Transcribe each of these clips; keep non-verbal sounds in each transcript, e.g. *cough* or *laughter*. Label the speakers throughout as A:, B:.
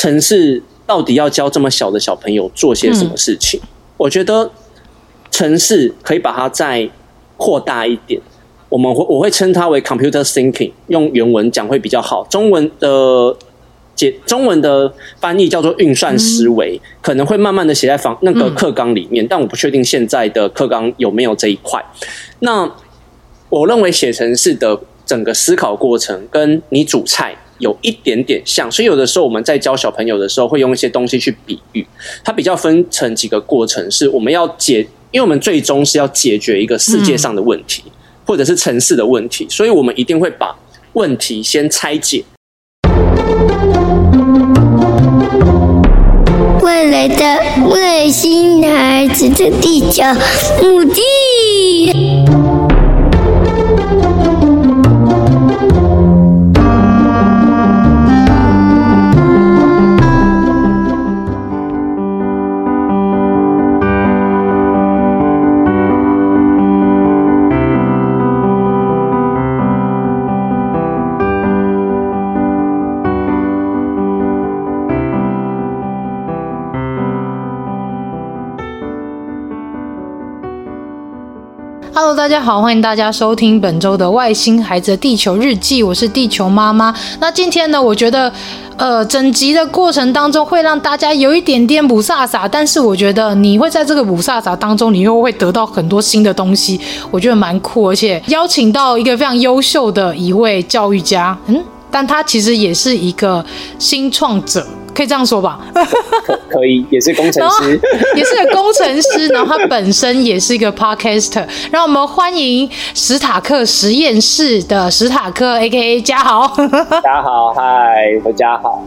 A: 程式到底要教这么小的小朋友做些什么事情？嗯、我觉得城市可以把它再扩大一点。我们会我会称它为 computer thinking，用原文讲会比较好。中文的解中文的翻译叫做运算思维，嗯、可能会慢慢的写在房那个课纲里面，嗯、但我不确定现在的课纲有没有这一块。那我认为写程式的整个思考过程跟你煮菜有一点点像，所以有的时候我们在教小朋友的时候会用一些东西去比喻。它比较分成几个过程，是我们要解，因为我们最终是要解决一个世界上的问题。或者是城市的问题，所以我们一定会把问题先拆解。
B: 未来的外星孩子的地球母鸡。
C: 大家好，欢迎大家收听本周的《外星孩子的地球日记》，我是地球妈妈。那今天呢，我觉得，呃，整集的过程当中会让大家有一点点不飒飒，但是我觉得你会在这个不飒飒当中，你又会得到很多新的东西，我觉得蛮酷，而且邀请到一个非常优秀的一位教育家，嗯，但他其实也是一个新创者。可以这样说吧，
A: 可可以，也是工程师，
C: 也是个工程师，然后他本身也是一个 podcaster。让我们欢迎史塔克实验室的史塔克，A.K.A. 家豪。*laughs*
A: 家豪，嗨，我家豪。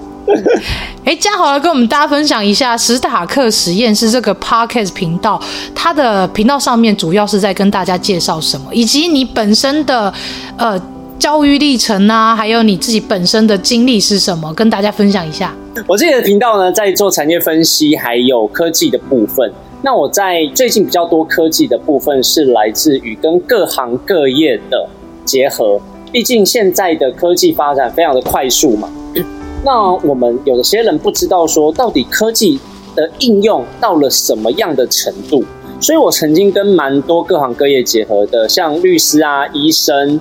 A: *laughs*
C: 哎，家豪来跟我们大家分享一下史塔克实验室这个 podcast 频道，它的频道上面主要是在跟大家介绍什么，以及你本身的呃。教育历程啊，还有你自己本身的经历是什么？跟大家分享一下。
A: 我自己的频道呢，在做产业分析，还有科技的部分。那我在最近比较多科技的部分，是来自于跟各行各业的结合。毕竟现在的科技发展非常的快速嘛。*coughs* 那我们有些人不知道说，到底科技的应用到了什么样的程度？所以我曾经跟蛮多各行各业结合的，像律师啊、医生。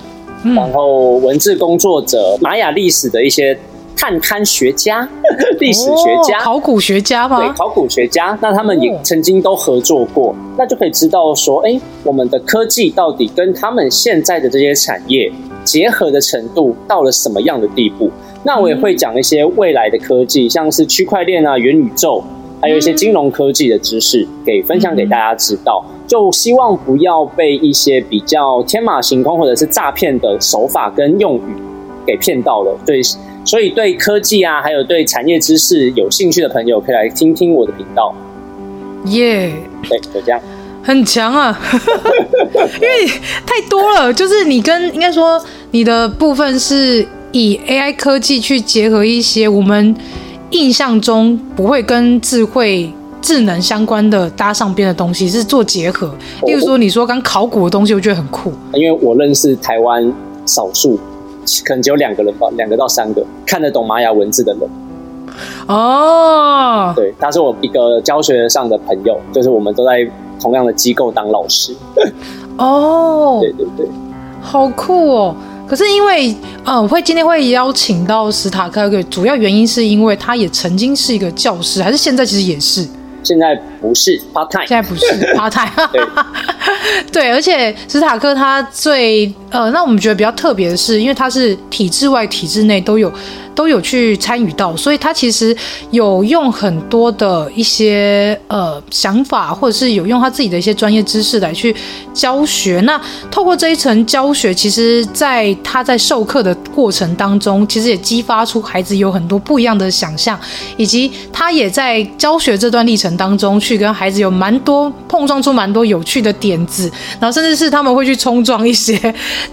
A: 然后，文字工作者、玛雅历史的一些探勘学家、*laughs* 历史学家、
C: 考古学家吧？
A: 对，考古学家，那他们也曾经都合作过，那就可以知道说，哎，我们的科技到底跟他们现在的这些产业结合的程度到了什么样的地步？那我也会讲一些未来的科技，像是区块链啊、元宇宙。还有一些金融科技的知识，给分享给大家知道，就希望不要被一些比较天马行空或者是诈骗的手法跟用语给骗到了。对，所以对科技啊，还有对产业知识有兴趣的朋友，可以来听听我的频道。
C: 耶，Yeah,
A: 对，就这样，
C: 很强啊，*laughs* 因为太多了，就是你跟应该说你的部分是以 AI 科技去结合一些我们。印象中不会跟智慧、智能相关的搭上边的东西是做结合，例如说你说刚考古的东西，我觉得很酷。
A: 因为我认识台湾少数，可能只有两个人吧，两个到三个看得懂玛雅文字的人。
C: 哦，
A: 对，他是我一个教学上的朋友，就是我们都在同样的机构当老师。
C: 哦，*laughs*
A: 对对对，
C: 好酷哦。可是因为，嗯，我会今天会邀请到史塔克，主要原因是因为他也曾经是一个教师，还是现在其实也是？
A: 现在不是 part time，
C: 现在不是 part time。*laughs* 对，*laughs* 对，而且史塔克他最，呃，那我们觉得比较特别的是，因为他是体制外、体制内都有。都有去参与到，所以他其实有用很多的一些呃想法，或者是有用他自己的一些专业知识来去教学。那透过这一层教学，其实在他在授课的过程当中，其实也激发出孩子有很多不一样的想象，以及他也在教学这段历程当中，去跟孩子有蛮多碰撞出蛮多有趣的点子，然后甚至是他们会去冲撞一些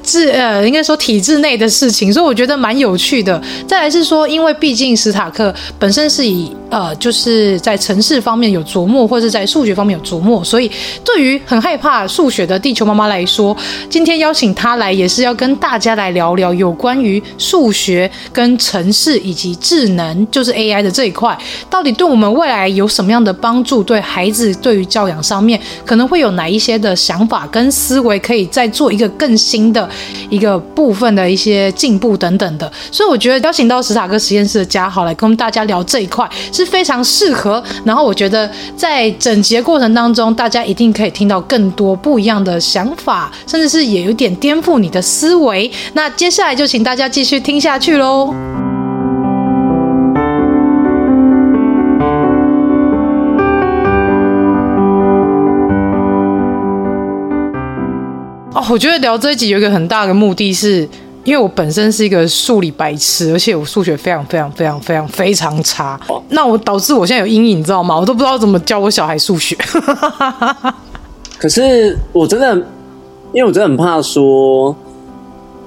C: 制呃应该说体制内的事情，所以我觉得蛮有趣的。再来。还是说，因为毕竟史塔克本身是以呃，就是在城市方面有琢磨，或者在数学方面有琢磨，所以对于很害怕数学的地球妈妈来说，今天邀请她来也是要跟大家来聊聊有关于数学跟城市以及智能，就是 AI 的这一块，到底对我们未来有什么样的帮助？对孩子对于教养上面可能会有哪一些的想法跟思维，可以再做一个更新的一个部分的一些进步等等的。所以我觉得邀请到史塔克实验室的家豪来跟大家聊这一块是非常适合。然后我觉得在整集的过程当中，大家一定可以听到更多不一样的想法，甚至是也有点颠覆你的思维。那接下来就请大家继续听下去喽。哦，我觉得聊这一集有一个很大的目的是，因为我本身是一个数理白痴，而且我数学非常非常非常非常非常差。那我导致我现在有阴影，你知道吗？我都不知道怎么教我小孩数学。*laughs*
A: 可是我真的，因为我真的很怕说，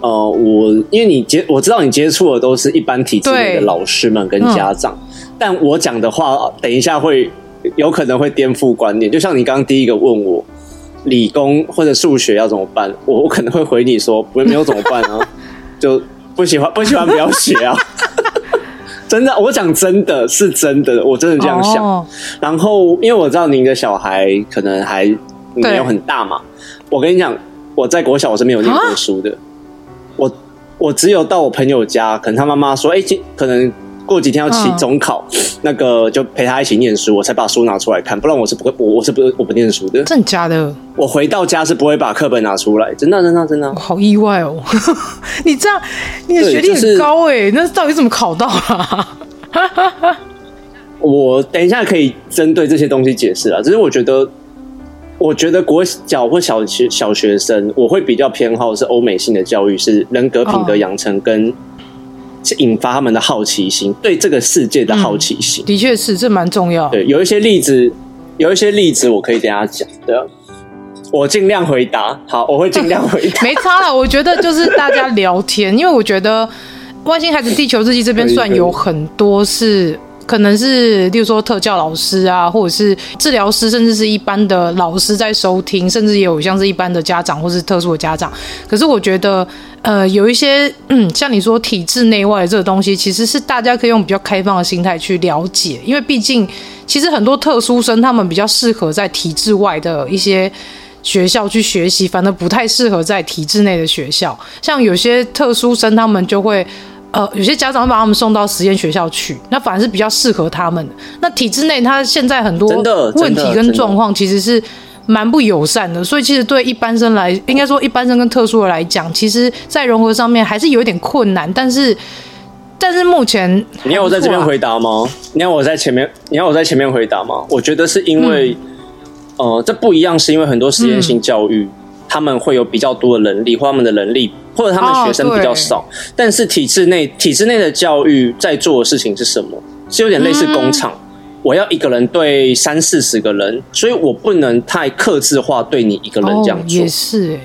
A: 呃，我因为你接我知道你接触的都是一般体制内的老师们跟家长，嗯、但我讲的话，等一下会有可能会颠覆观念。就像你刚刚第一个问我。理工或者数学要怎么办？我我可能会回你说，不没有怎么办啊？就不喜欢不喜欢不要学啊！*laughs* 真的，我讲真的是真的，我真的这样想。Oh. 然后，因为我知道您的小孩可能还没有很大嘛，我跟你讲，我在国小我是没有念过书的，我我只有到我朋友家，可能他妈妈说，哎，今可能。过几天要期中考，嗯、那个就陪他一起念书，我才把书拿出来看，不然我是不会，我我是不我不念书的。
C: 真的假的？
A: 我回到家是不会把课本拿出来，真的真的真的。
C: 好意外哦！*laughs* 你这样，你的学历很高哎，就是、那到底怎么考到啊？*laughs*
A: 我等一下可以针对这些东西解释啊，只是我觉得，我觉得国小或小学小学生，我会比较偏好是欧美性的教育，是人格品德养成跟。哦引发他们的好奇心，对这个世界的好奇心，
C: 嗯、的确是这蛮重要。
A: 对，有一些例子，有一些例子，我可以等下讲。的，我尽量回答。好，我会尽量回答。*laughs*
C: 没差了，我觉得就是大家聊天，因为我觉得《外星孩子地球日记》这边算有很多是。可能是，例如说特教老师啊，或者是治疗师，甚至是一般的老师在收听，甚至也有像是一般的家长或是特殊的家长。可是我觉得，呃，有一些，嗯，像你说体制内外这个东西，其实是大家可以用比较开放的心态去了解，因为毕竟，其实很多特殊生他们比较适合在体制外的一些学校去学习，反而不太适合在体制内的学校。像有些特殊生，他们就会。呃，有些家长会把他们送到实验学校去，那反而是比较适合他们。那体制内，他现在很多问题跟状况其实是蛮不友善的，所以其实对一般生来，应该说一般生跟特殊的来讲，其实在融合上面还是有一点困难。但是，但是目前，啊，
A: 你要我在这边回答吗？你要我在前面，你要我在前面回答吗？我觉得是因为，嗯、呃，这不一样，是因为很多实验性教育。嗯他们会有比较多的能力，或他们的能力，或者他们学生比较少。哦、但是体制内，体制内的教育在做的事情是什么？是有点类似工厂。嗯、我要一个人对三四十个人，所以我不能太克制化对你一个人这样做。哦、
C: 也是哎。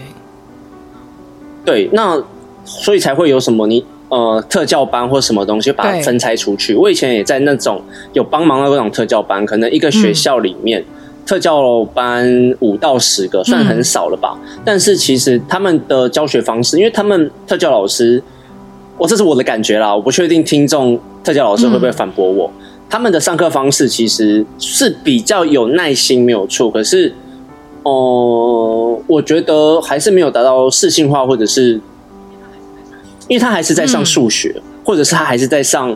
A: 对，那所以才会有什么你呃特教班或什么东西把它分拆出去。我以前也在那种有帮忙的那种特教班，可能一个学校里面。嗯特教班五到十个，算很少了吧？嗯、但是其实他们的教学方式，因为他们特教老师，我这是我的感觉啦，我不确定听众特教老师会不会反驳我。嗯、他们的上课方式其实是比较有耐心，没有错。可是，哦、呃，我觉得还是没有达到适性化，或者是，因为他还是在上数学，嗯、或者是他还是在上。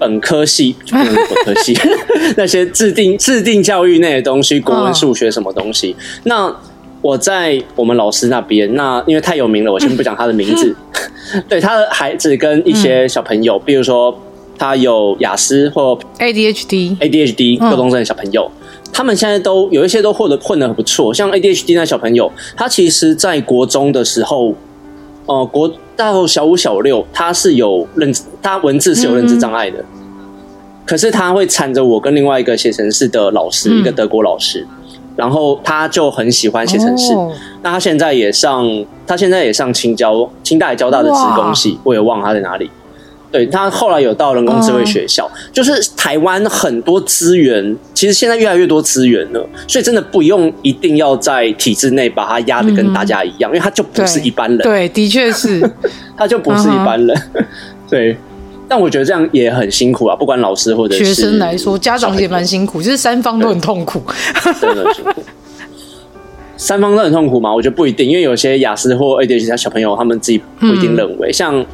A: 本科系，就不能本科系 *laughs* 那些制定制定教育内的东西，国文、数学什么东西。那我在我们老师那边，那因为太有名了，我先不讲他的名字。*laughs* 对他的孩子跟一些小朋友，比如说他有雅思或
C: ADHD、
A: ADHD 各种症的小朋友，他们现在都有一些都获得混得很不错。像 ADHD 那小朋友，他其实在国中的时候，呃，国。到小五、小六，他是有认知，他文字是有认知障碍的。可是他会缠着我跟另外一个写程式的老师，嗯、一个德国老师，然后他就很喜欢写程式。哦、那他现在也上，他现在也上清交、清大、交大的职工系，我也忘了他在哪里。对，他后来有到人工智慧学校，就是台湾很多资源，其实现在越来越多资源了，所以真的不用一定要在体制内把他压的跟大家一样，因为他就不是一般人。
C: 对，的确是，*laughs*
A: 他就不是一般人。*laughs* 对，但我觉得这样也很辛苦啊，不管老师或者是
C: 学生来说，家长也蛮辛苦，就是三方都很痛苦，
A: 真的辛苦。三方都很痛苦吗？我觉得不一定，因为有些雅思或 ADHD 小朋友，他们自己不一定认为，像。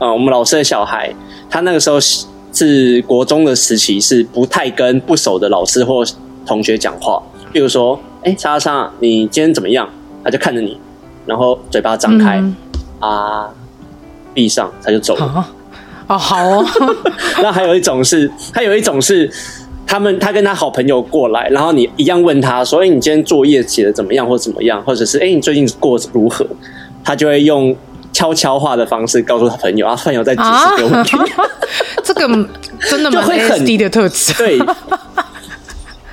A: 呃，我们老师的小孩，他那个时候是国中的时期，是不太跟不熟的老师或同学讲话。比如说，哎、欸，莎莎，你今天怎么样？他就看着你，然后嘴巴张开，嗯、啊，闭上，他就走了。啊，
C: 哦，好哦。*laughs* *laughs*
A: 那还有一种是，还有一种是，他们他跟他好朋友过来，然后你一样问他说，哎、欸，你今天作业写的怎么样，或怎么样，或者是哎、欸，你最近过得如何？他就会用。悄悄话的方式告诉他朋友，啊，朋友在解释给我们听。*laughs*
C: 这个真的蛮会很低的特质。
A: 对，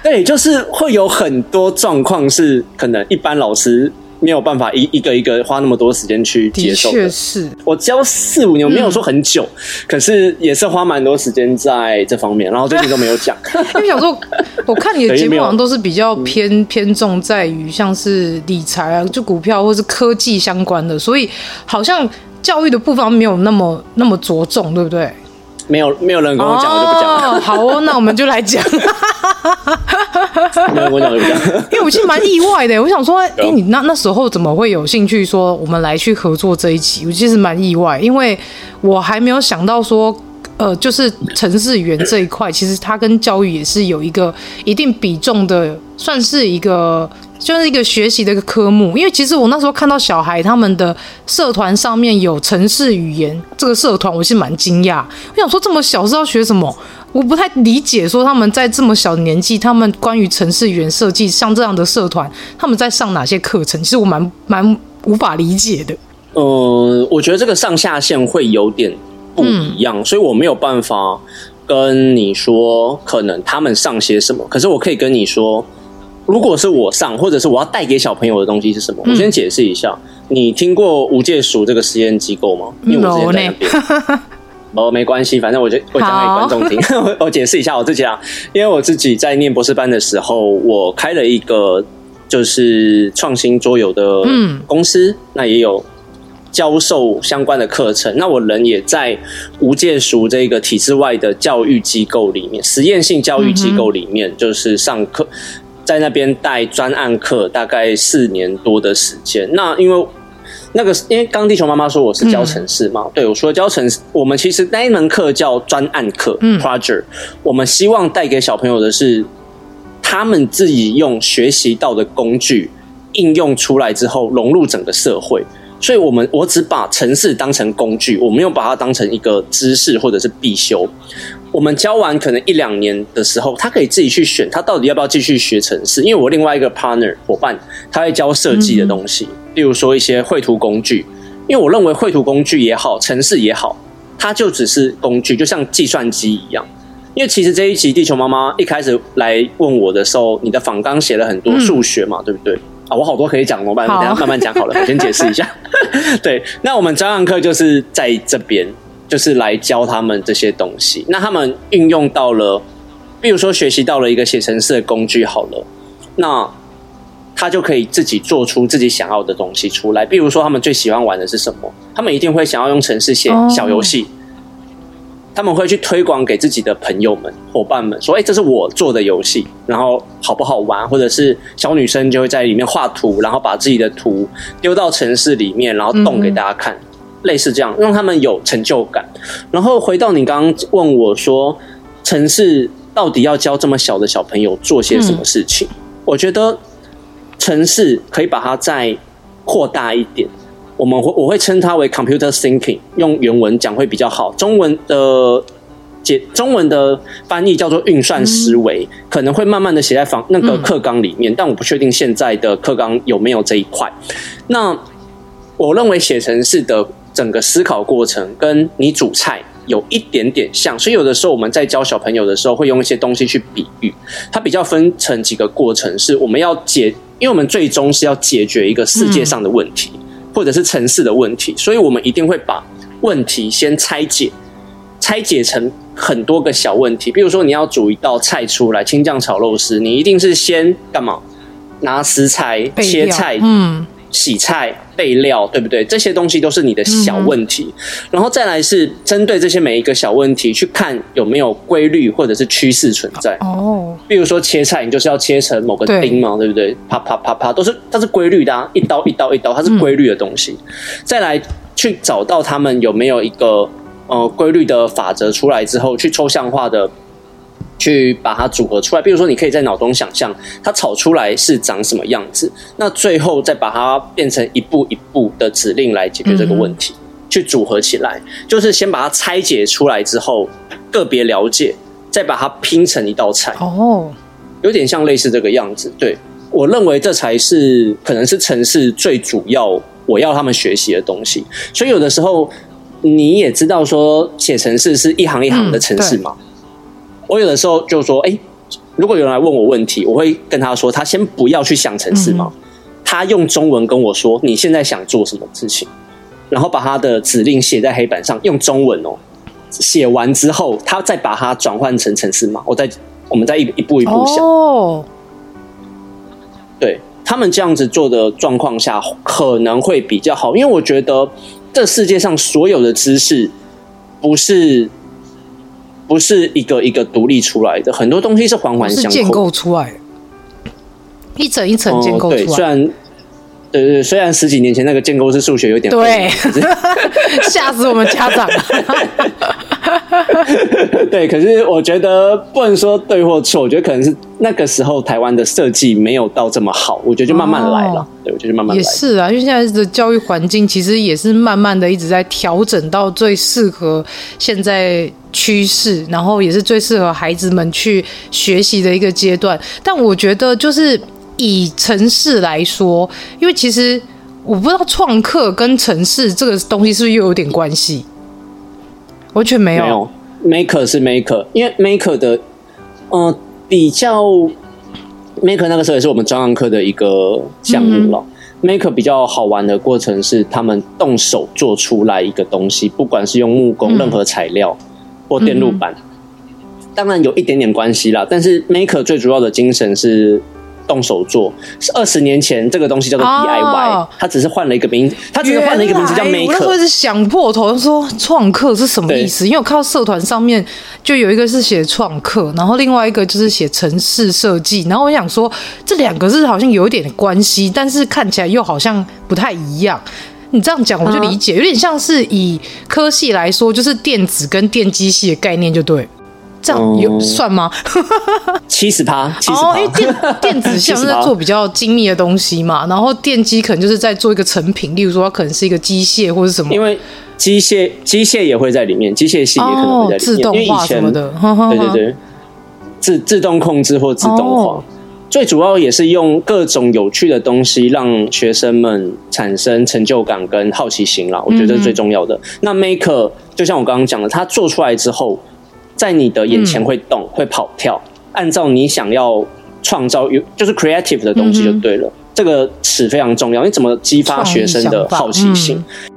A: 对，就是会有很多状况是可能一般老师。没有办法一一个一个花那么多时间去接受的。
C: 的确是，
A: 我教四五年，我没有说很久，嗯、可是也是花蛮多时间在这方面。然后最近都没有讲，*laughs*
C: 因为想说，我看你的节目 *laughs* 好像都是比较偏偏重在于像是理财啊，就股票或是科技相关的，所以好像教育的部分没有那么那么着重，对不对？
A: 没有没有人跟我讲，哦、我就不讲了。*laughs*
C: 好哦，那我们就来讲。
A: 没有我讲就不讲，*laughs*
C: 因为我其实蛮意外的。我想说，哎、欸，你那那时候怎么会有兴趣说我们来去合作这一期？我其实蛮意外，因为我还没有想到说，呃，就是程式语言这一块，其实它跟教育也是有一个一定比重的，算是一个。就是一个学习的一个科目，因为其实我那时候看到小孩他们的社团上面有城市语言这个社团，我是蛮惊讶。我想说这么小是要学什么？我不太理解，说他们在这么小的年纪，他们关于城市语言设计像这样的社团，他们在上哪些课程？其实我蛮蛮无法理解的。
A: 呃，我觉得这个上下限会有点不一样，嗯、所以我没有办法跟你说可能他们上些什么，可是我可以跟你说。如果是我上，或者是我要带给小朋友的东西是什么？嗯、我先解释一下。你听过无界塾这个实验机构吗？因为我之前在那边。*laughs* 哦，没关系，反正我就我讲给观众听。好我解释一下我自己啊，因为我自己在念博士班的时候，我开了一个就是创新桌游的公司，嗯、那也有教授相关的课程。那我人也在无界塾这个体制外的教育机构里面，实验性教育机构里面，就是上课。在那边带专案课，大概四年多的时间。那因为那个，因为刚刚地球妈妈说我是教程式嘛，嗯、对，我说教程式，我们其实那一门课叫专案课、嗯、（project）。我们希望带给小朋友的是，他们自己用学习到的工具应用出来之后，融入整个社会。所以，我们我只把程式当成工具，我没有把它当成一个知识或者是必修。我们教完可能一两年的时候，他可以自己去选，他到底要不要继续学程式。因为我另外一个 partner 伙伴，他会教设计的东西，例如说一些绘图工具。因为我认为绘图工具也好，程式也好，它就只是工具，就像计算机一样。因为其实这一集地球妈妈一开始来问我的时候，你的访纲写了很多数学嘛，对不对？啊，我好多可以讲，怎么办？好等下慢慢讲好了，我 *laughs* 先解释一下。*laughs* 对，那我们专案课就是在这边。就是来教他们这些东西，那他们运用到了，比如说学习到了一个写程式的工具好了，那他就可以自己做出自己想要的东西出来。比如说他们最喜欢玩的是什么？他们一定会想要用程式写小游戏，他们会去推广给自己的朋友们、伙伴们，说：“哎，这是我做的游戏，然后好不好玩？”或者是小女生就会在里面画图，然后把自己的图丢到城市里面，然后动给大家看。类似这样，让他们有成就感。然后回到你刚刚问我说，城市到底要教这么小的小朋友做些什么事情？嗯、我觉得城市可以把它再扩大一点。我们会我会称它为 computer thinking，用原文讲会比较好。中文的解中文的翻译叫做运算思维，嗯、可能会慢慢的写在房那个课纲里面，嗯、但我不确定现在的课纲有没有这一块。那我认为写程式的。整个思考过程跟你煮菜有一点点像，所以有的时候我们在教小朋友的时候，会用一些东西去比喻。它比较分成几个过程，是我们要解，因为我们最终是要解决一个世界上的问题，或者是城市的问题，所以我们一定会把问题先拆解，拆解成很多个小问题。比如说，你要煮一道菜出来，青酱炒肉丝，你一定是先干嘛？拿食材切菜，嗯，洗菜。备料对不对？这些东西都是你的小问题，嗯、然后再来是针对这些每一个小问题去看有没有规律或者是趋势存在。哦，比如说切菜，你就是要切成某个丁嘛，对，对不对？啪啪啪啪，都是它是规律的，啊，一刀一刀一刀，它是规律的东西。嗯、再来去找到他们有没有一个呃规律的法则出来之后，去抽象化的。去把它组合出来，比如说，你可以在脑中想象它炒出来是长什么样子，那最后再把它变成一步一步的指令来解决这个问题，嗯、去组合起来，就是先把它拆解出来之后，个别了解，再把它拼成一道菜。哦，有点像类似这个样子。对，我认为这才是可能是城市最主要我要他们学习的东西。所以有的时候你也知道说写城市是一行一行的城市嘛。嗯我有的时候就说，哎、欸，如果有人来问我问题，我会跟他说，他先不要去想程式嘛，他用中文跟我说你现在想做什么事情，然后把他的指令写在黑板上，用中文哦，写完之后，他再把它转换成城市嘛，我再我们再一一步一步想。哦，对，他们这样子做的状况下可能会比较好，因为我觉得这世界上所有的知识不是。不是一个一个独立出来的，很多东西是环环相扣，是建构出来，
C: 一层一层建构出来。
A: 对，虽然，对对，虽然十几年前那个建构式数学有点
C: 对，*laughs* 吓死我们家长了。*laughs* *laughs*
A: 对，可是我觉得不能说对或错，我觉得可能是那个时候台湾的设计没有到这么好，我觉得就慢慢来了。哦、对，我觉得慢慢来。
C: 也是啊，因为现在的教育环境其实也是慢慢的一直在调整到最适合现在趋势，然后也是最适合孩子们去学习的一个阶段。但我觉得就是以城市来说，因为其实我不知道创客跟城市这个东西是不是又有点关系。完全没有，没有
A: ，Maker 是 Maker，因为 Maker 的，嗯、呃，比较 Maker 那个时候也是我们专案课的一个项目了。嗯、Maker 比较好玩的过程是他们动手做出来一个东西，不管是用木工、任何材料或电路板，嗯、当然有一点点关系啦。但是 Maker 最主要的精神是。动手做是二十年前这个东西叫做 DIY，哦，它只是换了一个名字，它只是换了一个名字叫 Maker。我那时候
C: 是想破头说创客是什么意思？因为我看到社团上面就有一个是写创客，然后另外一个就是写城市设计，然后我想说这两个是好像有一点关系，但是看起来又好像不太一样。你这样讲我就理解，有点像是以科系来说，就是电子跟电机系的概念就对。这样有算吗？*laughs*
A: 七十趴，七十趴。
C: 因为电电子像是在做比较精密的东西嘛，然后电机可能就是在做一个成品，例如说它可能是一个机械或者什么。
A: 因为机械机械也会在里面，机械系也可能会在里面，
C: 自动化什么的。*laughs*
A: 对对对，自自动控制或自动化，哦、最主要也是用各种有趣的东西让学生们产生成就感跟好奇心啦。我觉得是最重要的。嗯、那 Maker 就像我刚刚讲的，它做出来之后。在你的眼前会动，嗯、会跑跳，按照你想要创造有就是 creative 的东西就对了。嗯、这个词非常重要，你怎么激发学生的好奇心？
B: 休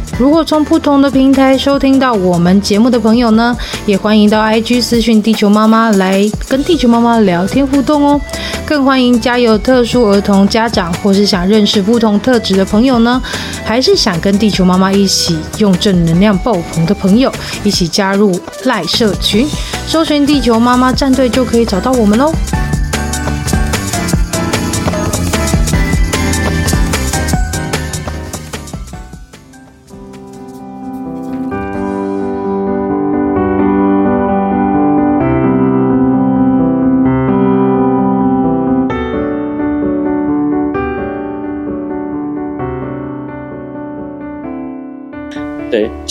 C: 如果从不同的平台收听到我们节目的朋友呢，也欢迎到 IG 私讯地球妈妈来跟地球妈妈聊天互动哦。更欢迎家有特殊儿童家长或是想认识不同特质的朋友呢，还是想跟地球妈妈一起用正能量爆棚的朋友，一起加入赖社群，搜寻地球妈妈战队就可以找到我们
A: 喽。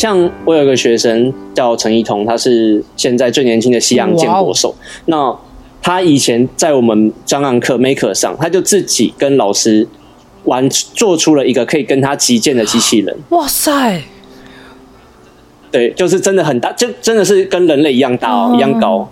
A: 像我有一个学生叫陈一彤，他是现在最年轻的西洋剑国手。那他以前在我们专案课 Maker 上，他就自己跟老师玩，做出了一个可以跟他击剑的机器人。
C: 哇塞！
A: 对，就是真的很大，就真的是跟人类一样大哦，一样高。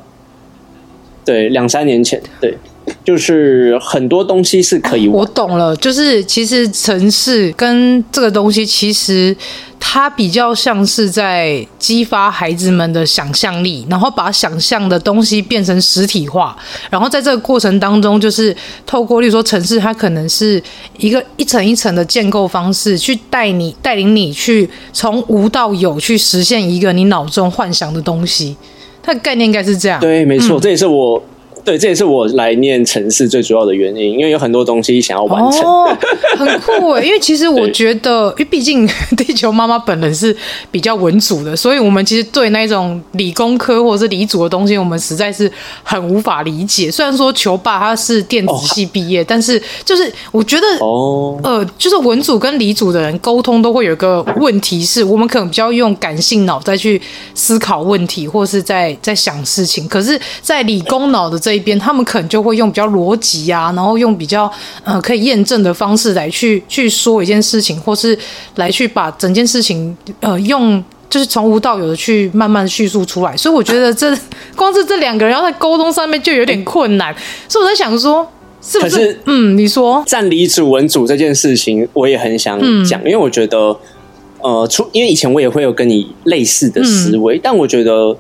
A: 对，两三年前，对。就是很多东西是可以玩，
C: 我懂了。就是其实城市跟这个东西，其实它比较像是在激发孩子们的想象力，然后把想象的东西变成实体化。然后在这个过程当中，就是透过，例如说城市，它可能是一个一层一层的建构方式，去带你带领你去从无到有，去实现一个你脑中幻想的东西。它的概念应该是这样。
A: 对，没错，嗯、这也是我。对，这也是我来念城市最主要的原因，因为有很多东西想要完成。
C: 哦，很酷哎！因为其实我觉得，因为毕竟 *laughs* 地球妈妈本人是比较文组的，所以我们其实对那种理工科或者是理组的东西，我们实在是很无法理解。虽然说球爸他是电子系毕业，哦，但是就是我觉得，哦，呃，就是文组跟理组的人沟通都会有一个问题，是我们可能比较用感性脑再去思考问题，或是在在想事情，可是，在理工脑的这一边，他们可能就会用比较逻辑啊，然后用比较呃可以验证的方式来去去说一件事情，或是来去把整件事情呃用就是从无到有的去慢慢叙述出来。所以我觉得这光是这两个人要在沟通上面就有点困难。所以我在想说，是不是？是嗯，你说
A: 站理主文主这件事情，我也很想讲，嗯、因为我觉得呃，出因为以前我也会有跟你类似的思维，嗯、但我觉得。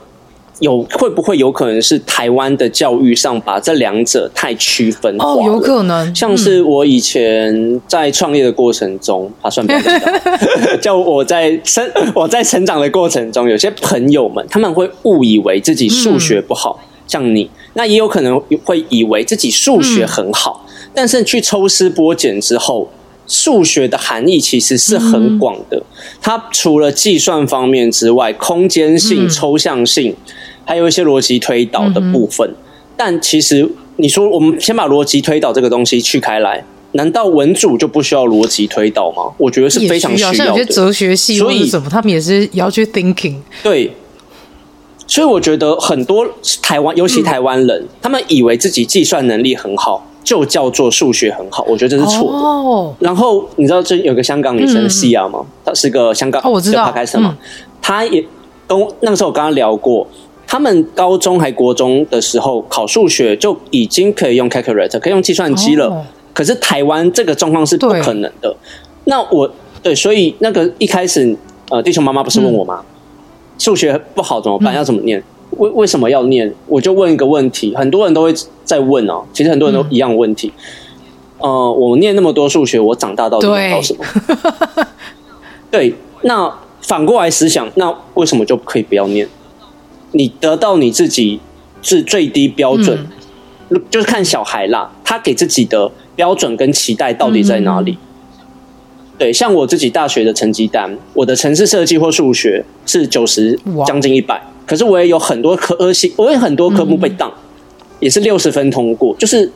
A: 有会不会有可能是台湾的教育上把这两者太区分化？
C: 哦，有可能。
A: 像是我以前在创业的过程中，他、嗯啊、算不了。叫我在生我在成长的过程中，有些朋友们他们会误以为自己数学不好，嗯、像你，那也有可能会以为自己数学很好，嗯、但是去抽丝剥茧之后，数学的含义其实是很广的。嗯、它除了计算方面之外，空间性、嗯、抽象性。还有一些逻辑推导的部分，嗯、但其实你说我们先把逻辑推导这个东西去开来，难道文组就不需要逻辑推导吗？我觉得是非常需要的。
C: 像有些哲学系或者什么，他们也是要去 thinking。
A: 对，所以我觉得很多台湾，尤其台湾人，嗯、他们以为自己计算能力很好，就叫做数学很好。我觉得这是错的。哦、然后你知道这有个香港女生 Sia 吗？她、嗯、是个香港，
C: 哦，我知道，
A: 开始嘛，她、嗯、也跟那个时候我刚刚聊过。他们高中还国中的时候考数学就已经可以用 calculator，可以用计算机了。Oh. 可是台湾这个状况是不可能的。那我对，所以那个一开始，呃，地球妈妈不是问我吗？数、嗯、学不好怎么办？要怎么念？为为什么要念？我就问一个问题，很多人都会在问哦。其实很多人都一样问题。嗯、呃，我念那么多数学，我长大到底要考什么？对，*laughs* 对，那反过来思想，那为什么就可以不要念？你得到你自己是最低标准，嗯、就是看小孩啦，他给自己的标准跟期待到底在哪里？嗯、对，像我自己大学的成绩单，我的城市设计或数学是九十，将近一百，可是我也有很多科系，我有很多科目被当，嗯、也是六十分通过。就是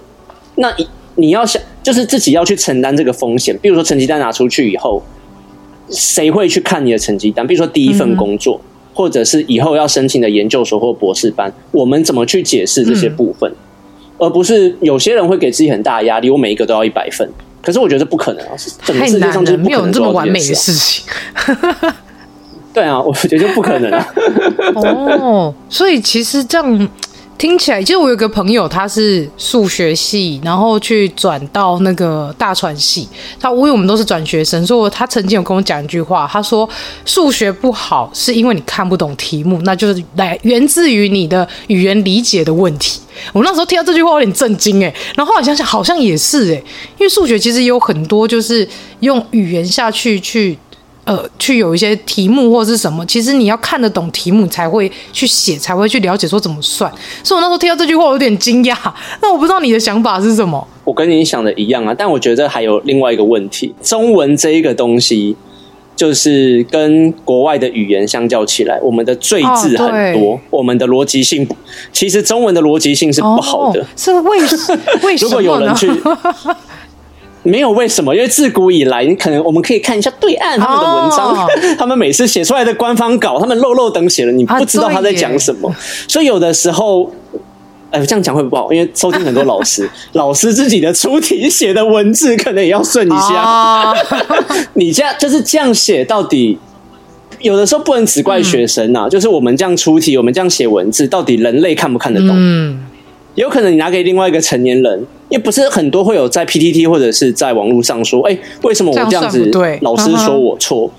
A: 那你你要想，就是自己要去承担这个风险。比如说成绩单拿出去以后，谁会去看你的成绩单？比如说第一份工作。嗯或者是以后要申请的研究所或博士班，我们怎么去解释这些部分？嗯、而不是有些人会给自己很大的压力，我每一个都要一百分。可是我觉得不可能啊，整个世界上就没有这么完美的事情。*laughs* 对啊，我觉得就不可能啊。*laughs*
C: 哦，所以其实这样。听起来，其实我有个朋友，他是数学系，然后去转到那个大传系。他因为我们都是转学生，所以他曾经有跟我讲一句话，他说：“数学不好是因为你看不懂题目，那就是来源自于你的语言理解的问题。”我那时候听到这句话有点震惊哎，然后后来想想好像也是哎，因为数学其实有很多就是用语言下去去。呃，去有一些题目或是什么，其实你要看得懂题目才会去写，才会去了解说怎么算。所以我那时候听到这句话，我有点惊讶。那我不知道你的想法是什么？*laughs*
A: 我跟你想的一样啊，但我觉得还有另外一个问题：中文这一个东西，就是跟国外的语言相较起来，我们的赘字很多，哦、我们的逻辑性，其实中文的逻辑性是不好的。
C: 哦、是为为什么呢？*laughs*
A: 如果有人去。没有为什么，因为自古以来，你可能我们可以看一下对岸他们的文章，哦、*laughs* 他们每次写出来的官方稿，他们漏漏等写了，你不知道他在讲什么，啊、*laughs* 所以有的时候，哎、呃，这样讲会不好，因为收听很多老师，*laughs* 老师自己的出题写的文字可能也要顺一下。哦、你这样就是这样写，到底有的时候不能只怪学生呐、啊，嗯、就是我们这样出题，我们这样写文字，到底人类看不看得懂？嗯。有可能你拿给另外一个成年人，因为不是很多会有在 PTT 或者是在网络上说，哎、欸，为什么我这样子？对，老师说我错，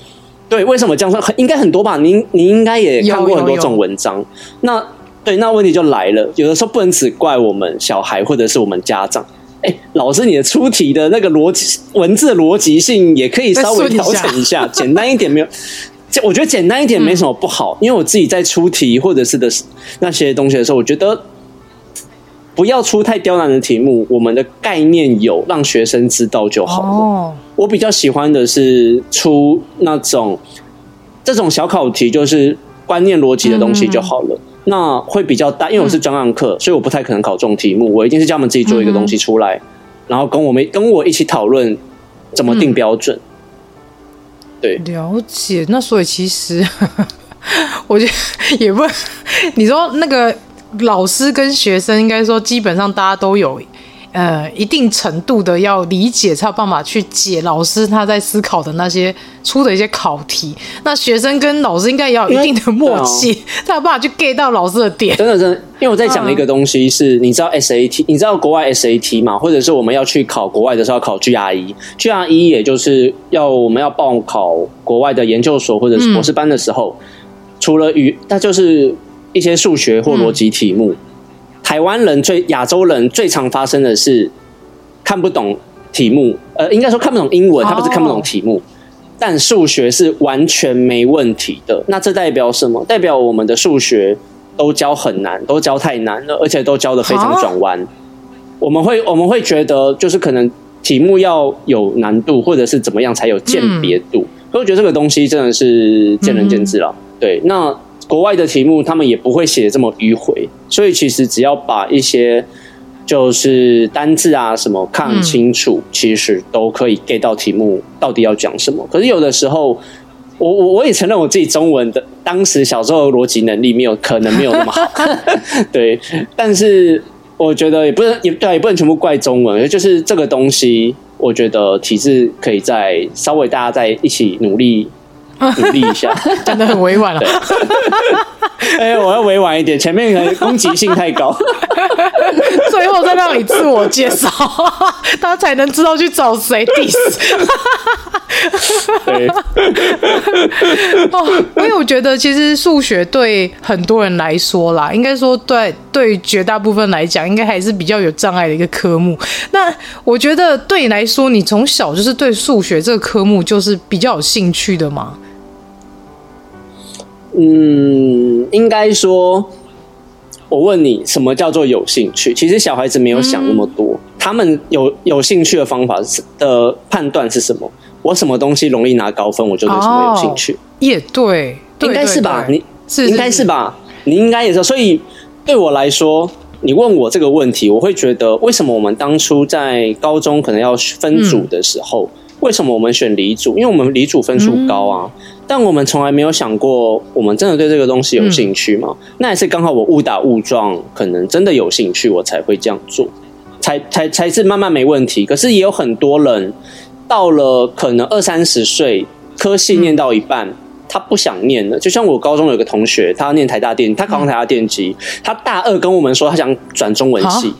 A: 对，为什么这样说？很应该很多吧？您您应该也看过很多这种文章。那对，那问题就来了，有的时候不能只怪我们小孩或者是我们家长。哎、欸，老师，你的出题的那个逻辑文字逻辑性也可以稍微调整一下，*laughs* 简单一点没有？我觉得简单一点没什么不好，嗯、因为我自己在出题或者是的那些东西的时候，我觉得。不要出太刁难的题目，我们的概念有，让学生知道就好了。Oh. 我比较喜欢的是出那种这种小考题，就是观念逻辑的东西就好了。Mm hmm. 那会比较大，因为我是专案课，mm hmm. 所以我不太可能考这种题目。我一定是叫他们自己做一个东西出来，mm hmm. 然后跟我们跟我一起讨论怎么定标准。Mm hmm. 对，
C: 了解。那所以其实 *laughs* 我觉得也不，*laughs* 你说那个。老师跟学生应该说，基本上大家都有，呃，一定程度的要理解，才有办法去解老师他在思考的那些出的一些考题。那学生跟老师应该也要有一定的默契，才有办法去 get 到老师的点。
A: 真的，真的，因为我在讲一个东西是，你知道 SAT，你知道国外 SAT 嘛？或者是我们要去考国外的时候要考 GRE，GRE 也就是要我们要报考国外的研究所或者是博士班的时候，嗯、除了语，那就是。一些数学或逻辑题目，嗯、台湾人最亚洲人最常发生的是看不懂题目，呃，应该说看不懂英文，他不是看不懂题目，哦、但数学是完全没问题的。那这代表什么？代表我们的数学都教很难，都教太难了，而且都教的非常转弯。哦、我们会我们会觉得，就是可能题目要有难度，或者是怎么样才有鉴别度。嗯、所以我觉得这个东西真的是见仁见智了。嗯、对，那。国外的题目，他们也不会写这么迂回，所以其实只要把一些就是单字啊什么看清楚，嗯、其实都可以 get 到题目到底要讲什么。可是有的时候，我我我也承认我自己中文的当时小时候的逻辑能力没有可能没有那么好，*laughs* 对。但是我觉得也不能也对，也不能全部怪中文，就是这个东西，我觉得体制可以再稍微大家在一起努力。努力一下，*laughs*
C: 讲的很委婉了。*laughs*
A: 哎、欸，我要委婉一点，前面可能攻击性太高，*laughs*
C: 最后再让你自我介绍，他才能知道去找谁 diss。对，哦，因为我觉得其实数学对很多人来说啦，应该说对对绝大部分来讲，应该还是比较有障碍的一个科目。那我觉得对你来说，你从小就是对数学这个科目就是比较有兴趣的吗？
A: 嗯，应该说，我问你，什么叫做有兴趣？其实小孩子没有想那么多，嗯、他们有有兴趣的方法是的判断是什么？我什么东西容易拿高分，我就对什么有兴趣。哦、也
C: 对，
A: 应该是吧？你是，应该是吧？你应该也是。所以对我来说，你问我这个问题，我会觉得，为什么我们当初在高中可能要分组的时候，嗯、为什么我们选理组？因为我们理组分数高啊。嗯但我们从来没有想过，我们真的对这个东西有兴趣吗？嗯、那也是刚好我误打误撞，可能真的有兴趣，我才会这样做，才才才是慢慢没问题。可是也有很多人到了可能二三十岁，科系念到一半，嗯、他不想念了。就像我高中有个同学，他念台大电，他考上台大电机，嗯、他大二跟我们说他想转中文系，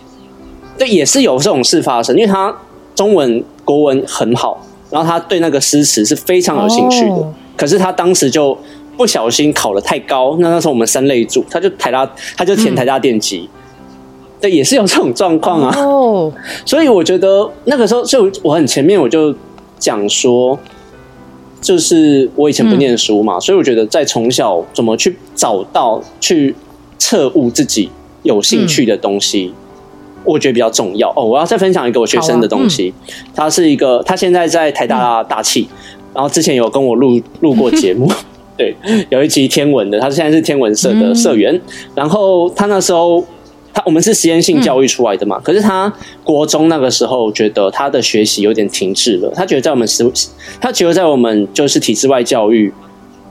A: 对，也是有这种事发生，因为他中文国文很好，然后他对那个诗词是非常有兴趣的。哦可是他当时就不小心考了太高，那那时候我们三类组，他就台大，他就填台大电机，嗯、对，也是有这种状况啊。哦，*laughs* 所以我觉得那个时候就我很前面我就讲说，就是我以前不念书嘛，嗯、所以我觉得在从小怎么去找到去彻悟自己有兴趣的东西，嗯、我觉得比较重要。哦，我要再分享一个我学生的东西，啊嗯、他是一个，他现在在台大大气。嗯然后之前有跟我录录过节目，*laughs* 对，有一集天文的，他现在是天文社的社员。嗯、然后他那时候他我们是实验性教育出来的嘛，嗯、可是他国中那个时候觉得他的学习有点停滞了，他觉得在我们实，他觉得在我们就是体制外教育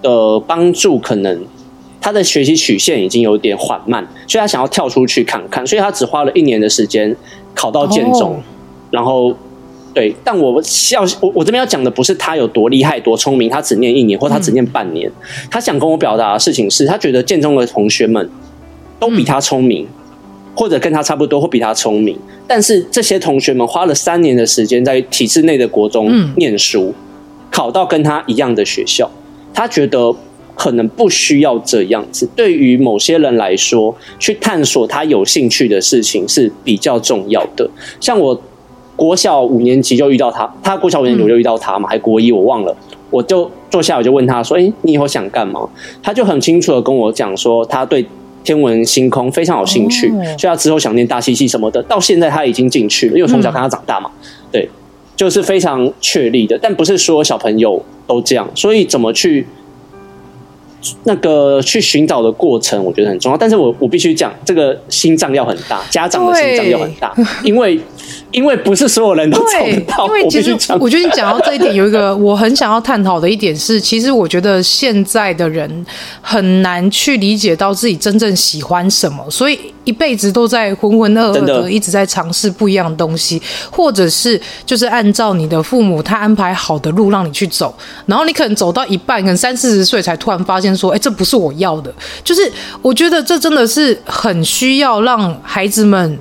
A: 的帮助，可能他的学习曲线已经有点缓慢，所以他想要跳出去看看，所以他只花了一年的时间考到建中，哦、然后对，但我要我我这边要讲的不是他有多厉害多聪明，他只念一年或他只念半年，嗯、他想跟我表达的事情是他觉得建中的同学们都比他聪明。嗯。或者跟他差不多，或比他聪明，但是这些同学们花了三年的时间在体制内的国中念书，嗯、考到跟他一样的学校，他觉得可能不需要这样子。对于某些人来说，去探索他有兴趣的事情是比较重要的。像我国小五年级就遇到他，他国小五年级我就遇到他嘛，嗯、还国一我忘了，我就坐下我就问他说：“诶，你以后想干嘛？”他就很清楚的跟我讲说，他对。天文星空非常有兴趣，哦、所以他之后想念大气系什么的，到现在他已经进去了，因为我从小看他长大嘛，嗯、对，就是非常确立的。但不是说小朋友都这样，所以怎么去那个去寻找的过程，我觉得很重要。但是我我必须讲，这个心脏要很大，家长的心脏要很大，*laughs* 因为。因为不是所有人都找得到。
C: 因为其实我觉得你讲到这一点，有一个我很想要探讨的一点是，其实我觉得现在的人很难去理解到自己真正喜欢什么，所以一辈子都在浑浑噩噩的一直在尝试不一样的东西，或者是就是按照你的父母他安排好的路让你去走，然后你可能走到一半，可能三四十岁才突然发现说，哎，这不是我要的。就是我觉得这真的是很需要让孩子们。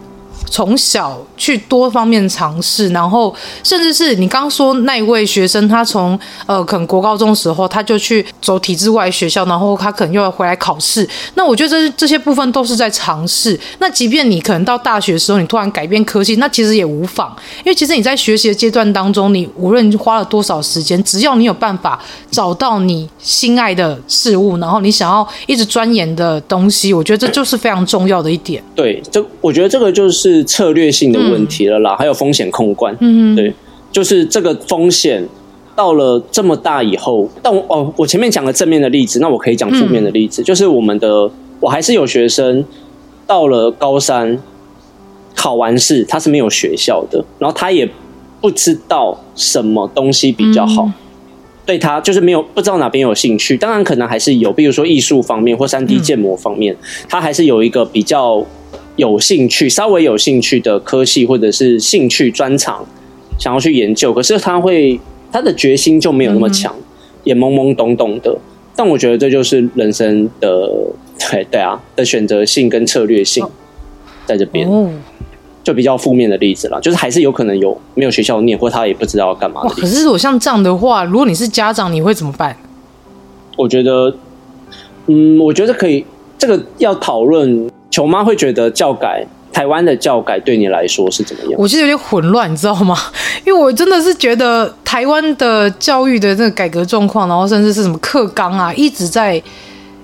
C: 从小去多方面尝试，然后甚至是你刚说那一位学生，他从呃可能国高中时候他就去走体制外学校，然后他可能又要回来考试。那我觉得这这些部分都是在尝试。那即便你可能到大学的时候，你突然改变科系，那其实也无妨，因为其实你在学习的阶段当中，你无论花了多少时间，只要你有办法找到你心爱的事物，然后你想要一直钻研的东西，我觉得这就是非常重要的一点。
A: 对，这我觉得这个就是。策略性的问题了啦，嗯、还有风险控管。嗯哼，对，就是这个风险到了这么大以后，但我哦，我前面讲了正面的例子，那我可以讲负面的例子，嗯、就是我们的我还是有学生到了高三考完试，他是没有学校的，然后他也不知道什么东西比较好，嗯、对他就是没有不知道哪边有兴趣，当然可能还是有，比如说艺术方面或三 D 建模方面，嗯、他还是有一个比较。有兴趣，稍微有兴趣的科系或者是兴趣专长，想要去研究，可是他会他的决心就没有那么强，嗯、也懵懵懂懂的。但我觉得这就是人生的对对啊的选择性跟策略性，在这边、哦、就比较负面的例子了，就是还是有可能有没有学校念，或他也不知道要干嘛的。
C: 可是如果像这样的话，如果你是家长，你会怎么办？
A: 我觉得，嗯，我觉得可以，这个要讨论。球妈会觉得教改台湾的教改对你来说是怎么样？
C: 我其实有点混乱，你知道吗？*laughs* 因为我真的是觉得台湾的教育的这个改革状况，然后甚至是什么课纲啊，一直在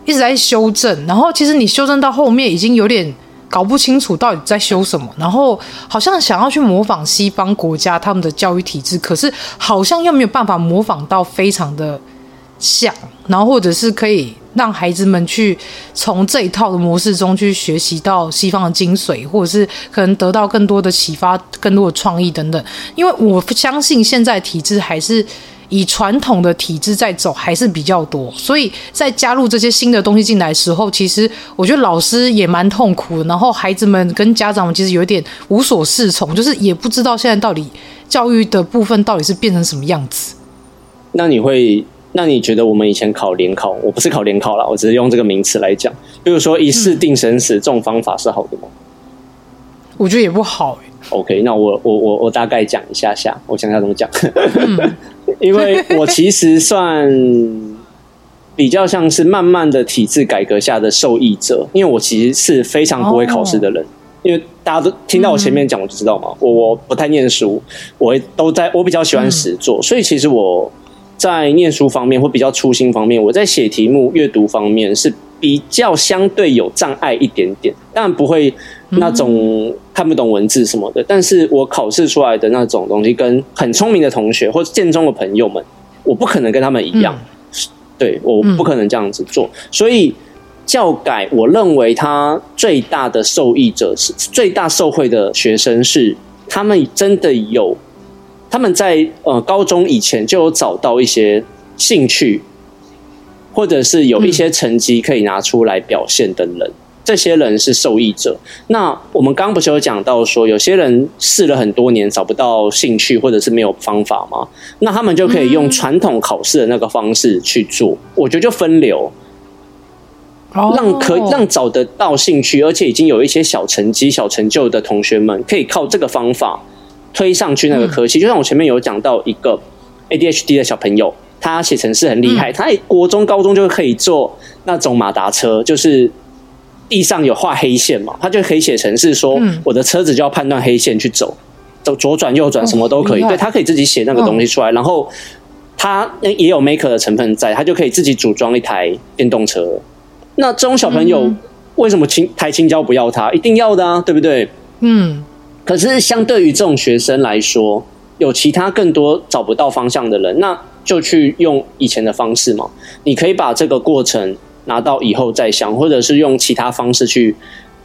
C: 一直在修正。然后其实你修正到后面，已经有点搞不清楚到底在修什么。然后好像想要去模仿西方国家他们的教育体制，可是好像又没有办法模仿到非常的想。然后或者是可以。让孩子们去从这一套的模式中去学习到西方的精髓，或者是可能得到更多的启发、更多的创意等等。因为我相信现在体制还是以传统的体制在走，还是比较多。所以在加入这些新的东西进来的时候，其实我觉得老师也蛮痛苦的，然后孩子们跟家长们其实有点无所适从，就是也不知道现在到底教育的部分到底是变成什么样子。
A: 那你会？那你觉得我们以前考联考，我不是考联考啦，我只是用这个名词来讲。比如说一试定生死，嗯、这种方法是好的吗？
C: 我觉得也不好。
A: OK，那我我我我大概讲一下下，我想想怎么讲。嗯、*laughs* 因为我其实算比较像是慢慢的体制改革下的受益者，因为我其实是非常不会考试的人。哦、因为大家都听到我前面讲，我就知道嘛，我我不太念书，我都在我比较喜欢实作，嗯、所以其实我。在念书方面或比较粗心方面，我在写题目、阅读方面是比较相对有障碍一点点，当然不会那种看不懂文字什么的。但是我考试出来的那种东西，跟很聪明的同学或建中的朋友们，我不可能跟他们一样，对，我不可能这样子做。所以教改，我认为他最大的受益者是最大受惠的学生是他们真的有，他们在呃高中以前就有找到一些兴趣，或者是有一些成绩可以拿出来表现的人。嗯这些人是受益者。那我们刚刚不是有讲到说，有些人试了很多年找不到兴趣，或者是没有方法吗？那他们就可以用传统考试的那个方式去做。我觉得就分流，让可让找得到兴趣，而且已经有一些小成绩、小成就的同学们，可以靠这个方法推上去那个科系。就像我前面有讲到一个 ADHD 的小朋友，他写程式很厉害，他国中、高中就可以做那种马达车，就是。地上有画黑线嘛？他就可以写程式说，我的车子就要判断黑线去走，走左转右转什么都可以。对，他可以自己写那个东西出来，然后他也有 maker 的成分在，他就可以自己组装一台电动车。那这种小朋友为什么青台青椒不要他？一定要的啊，对不对？嗯。可是相对于这种学生来说，有其他更多找不到方向的人，那就去用以前的方式嘛。你可以把这个过程。拿到以后再想，或者是用其他方式去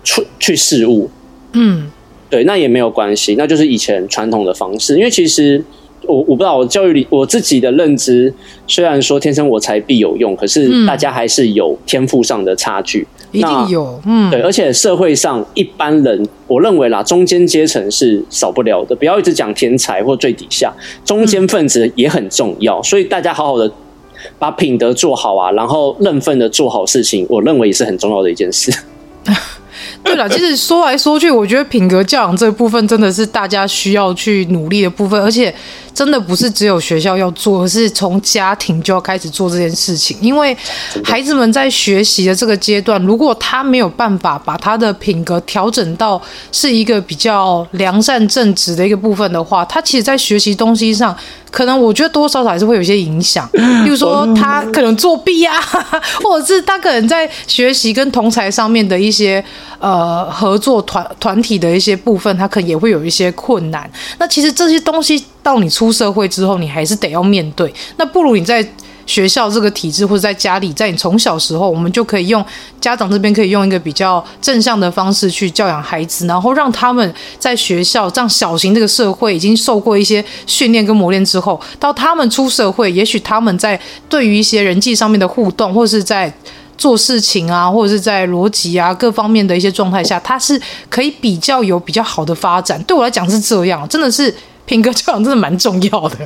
A: 去去事物，嗯，对，那也没有关系，那就是以前传统的方式。因为其实我我不知道，我教育里我自己的认知，虽然说天生我材必有用，可是大家还是有天赋上的差距，
C: 一定有，嗯，
A: 对，而且社会上一般人，我认为啦，中间阶层是少不了的，不要一直讲天才或最底下，中间分子也很重要，所以大家好好的。把品德做好啊，然后认份的做好事情，我认为也是很重要的一件事。*laughs*
C: 对了，其实说来说去，我觉得品格教养这部分真的是大家需要去努力的部分，而且真的不是只有学校要做，而是从家庭就要开始做这件事情。因为孩子们在学习的这个阶段，如果他没有办法把他的品格调整到是一个比较良善正直的一个部分的话，他其实在学习东西上，可能我觉得多多少少还是会有一些影响。*laughs* 比如说他可能作弊啊，*laughs* 或者是他可能在学习跟同才上面的一些。呃，合作团团体的一些部分，他可能也会有一些困难。那其实这些东西到你出社会之后，你还是得要面对。那不如你在学校这个体制，或者在家里，在你从小时候，我们就可以用家长这边可以用一个比较正向的方式去教养孩子，然后让他们在学校这样小型这个社会已经受过一些训练跟磨练之后，到他们出社会，也许他们在对于一些人际上面的互动，或是在做事情啊，或者是在逻辑啊各方面的一些状态下，他是可以比较有比较好的发展。对我来讲是这样，真的是品格教养真的蛮重要的。